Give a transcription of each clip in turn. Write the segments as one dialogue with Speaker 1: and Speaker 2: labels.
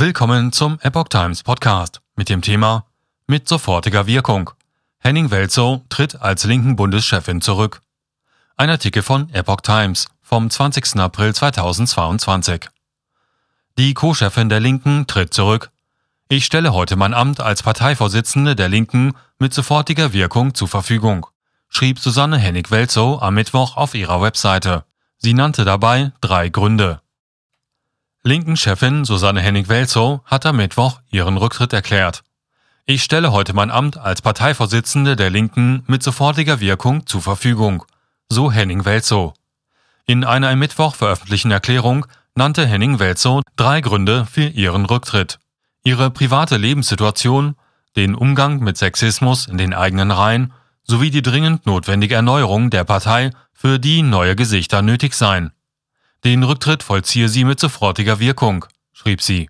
Speaker 1: Willkommen zum Epoch Times Podcast mit dem Thema Mit sofortiger Wirkung. Henning Welzow tritt als linken Bundeschefin zurück. Ein Artikel von Epoch Times vom 20. April 2022. Die Co-Chefin der Linken tritt zurück. Ich stelle heute mein Amt als Parteivorsitzende der Linken mit sofortiger Wirkung zur Verfügung, schrieb Susanne Hennig-Welzow am Mittwoch auf ihrer Webseite. Sie nannte dabei drei Gründe. Linken-Chefin Susanne Hennig-Welzow hat am Mittwoch ihren Rücktritt erklärt. Ich stelle heute mein Amt als Parteivorsitzende der Linken mit sofortiger Wirkung zur Verfügung, so Henning-Welzow. In einer im Mittwoch veröffentlichten Erklärung nannte Henning-Welzow drei Gründe für ihren Rücktritt. Ihre private Lebenssituation, den Umgang mit Sexismus in den eigenen Reihen sowie die dringend notwendige Erneuerung der Partei, für die neue Gesichter nötig seien. Den Rücktritt vollziehe sie mit sofortiger Wirkung, schrieb sie.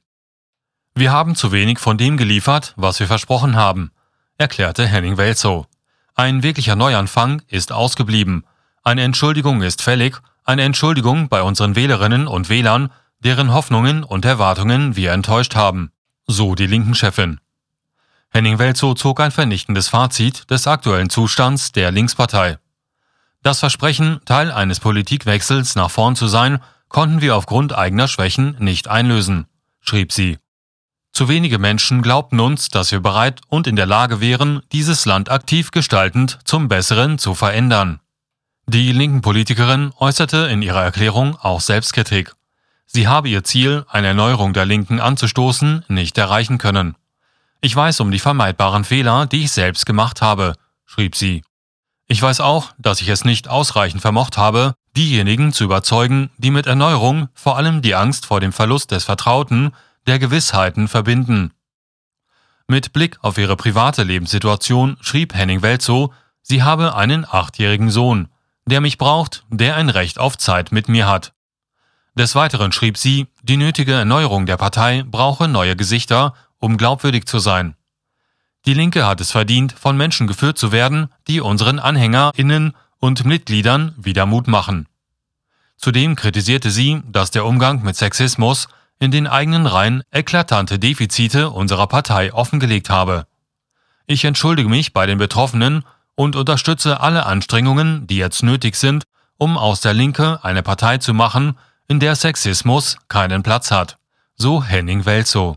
Speaker 1: Wir haben zu wenig von dem geliefert, was wir versprochen haben, erklärte Henning Welzow. Ein wirklicher Neuanfang ist ausgeblieben. Eine Entschuldigung ist fällig, eine Entschuldigung bei unseren Wählerinnen und Wählern, deren Hoffnungen und Erwartungen wir enttäuscht haben, so die linken Chefin. Henning Welzow zog ein vernichtendes Fazit des aktuellen Zustands der Linkspartei. Das Versprechen, Teil eines Politikwechsels nach vorn zu sein, konnten wir aufgrund eigener Schwächen nicht einlösen, schrieb sie. Zu wenige Menschen glaubten uns, dass wir bereit und in der Lage wären, dieses Land aktiv gestaltend zum Besseren zu verändern. Die linken Politikerin äußerte in ihrer Erklärung auch Selbstkritik. Sie habe ihr Ziel, eine Erneuerung der Linken anzustoßen, nicht erreichen können. Ich weiß um die vermeidbaren Fehler, die ich selbst gemacht habe, schrieb sie. Ich weiß auch, dass ich es nicht ausreichend vermocht habe, diejenigen zu überzeugen, die mit Erneuerung vor allem die Angst vor dem Verlust des Vertrauten, der Gewissheiten verbinden. Mit Blick auf ihre private Lebenssituation schrieb Henning Welzow, sie habe einen achtjährigen Sohn, der mich braucht, der ein Recht auf Zeit mit mir hat. Des Weiteren schrieb sie, die nötige Erneuerung der Partei brauche neue Gesichter, um glaubwürdig zu sein. Die Linke hat es verdient, von Menschen geführt zu werden, die unseren AnhängerInnen und Mitgliedern wieder Mut machen. Zudem kritisierte sie, dass der Umgang mit Sexismus in den eigenen Reihen eklatante Defizite unserer Partei offengelegt habe. Ich entschuldige mich bei den Betroffenen und unterstütze alle Anstrengungen, die jetzt nötig sind, um aus der Linke eine Partei zu machen, in der Sexismus keinen Platz hat. So Henning Welzow.